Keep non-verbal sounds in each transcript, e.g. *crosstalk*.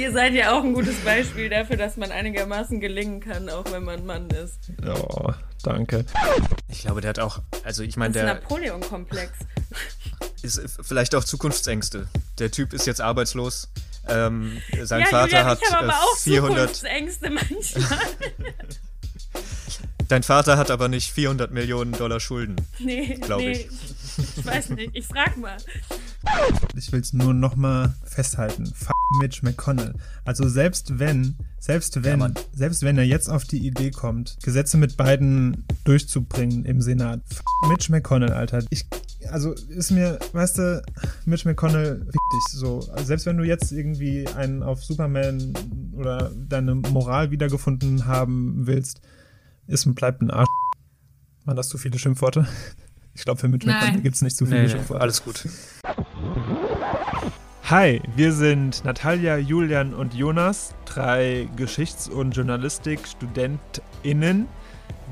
Ihr seid ja auch ein gutes Beispiel dafür, dass man einigermaßen gelingen kann, auch wenn man Mann ist. Oh, danke. Ich glaube, der hat auch, also ich meine, Das ist der Napoleon-Komplex. *laughs* ist vielleicht auch Zukunftsängste. Der Typ ist jetzt arbeitslos. Ähm, sein ja, Vater Julian, hat ich habe aber äh, auch 400. Zukunftsängste manchmal. Dein Vater hat aber nicht 400 Millionen Dollar Schulden. Nee, Glaub nee. ich. Ich weiß nicht. Ich frag mal. Ich will es nur nochmal festhalten. F Mitch McConnell. Also selbst wenn, selbst wenn, Mann. selbst wenn er jetzt auf die Idee kommt, Gesetze mit beiden durchzubringen im Senat. F Mitch McConnell, Alter. Ich, also ist mir, weißt du, Mitch McConnell wichtig. So, also selbst wenn du jetzt irgendwie einen auf Superman oder deine Moral wiedergefunden haben willst, ist und bleibt ein Arsch. Waren das zu viele Schimpfworte? Ich glaube, für Mitch Nein. McConnell gibt es nicht zu viele Schimpfworte. alles gut. Hi, wir sind Natalia, Julian und Jonas, drei Geschichts- und JournalistikstudentInnen,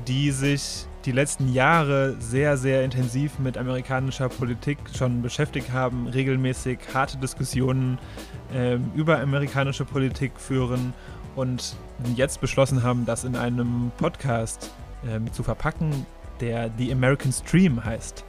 die sich die letzten Jahre sehr, sehr intensiv mit amerikanischer Politik schon beschäftigt haben, regelmäßig harte Diskussionen ähm, über amerikanische Politik führen und jetzt beschlossen haben, das in einem Podcast ähm, zu verpacken, der The American Stream heißt.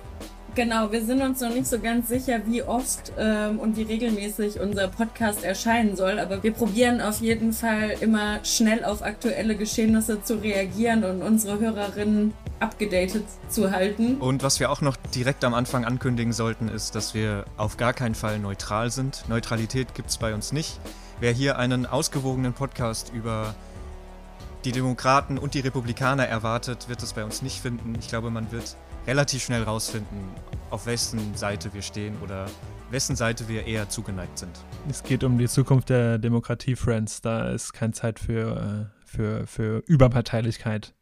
Genau, wir sind uns noch nicht so ganz sicher, wie oft ähm, und wie regelmäßig unser Podcast erscheinen soll, aber wir probieren auf jeden Fall immer schnell auf aktuelle Geschehnisse zu reagieren und unsere Hörerinnen abgedatet zu halten. Und was wir auch noch direkt am Anfang ankündigen sollten, ist, dass wir auf gar keinen Fall neutral sind. Neutralität gibt es bei uns nicht. Wer hier einen ausgewogenen Podcast über die Demokraten und die Republikaner erwartet, wird es bei uns nicht finden. Ich glaube, man wird relativ schnell rausfinden, auf wessen Seite wir stehen oder wessen Seite wir eher zugeneigt sind. Es geht um die Zukunft der Demokratie, Friends. Da ist keine Zeit für, äh, für, für Überparteilichkeit.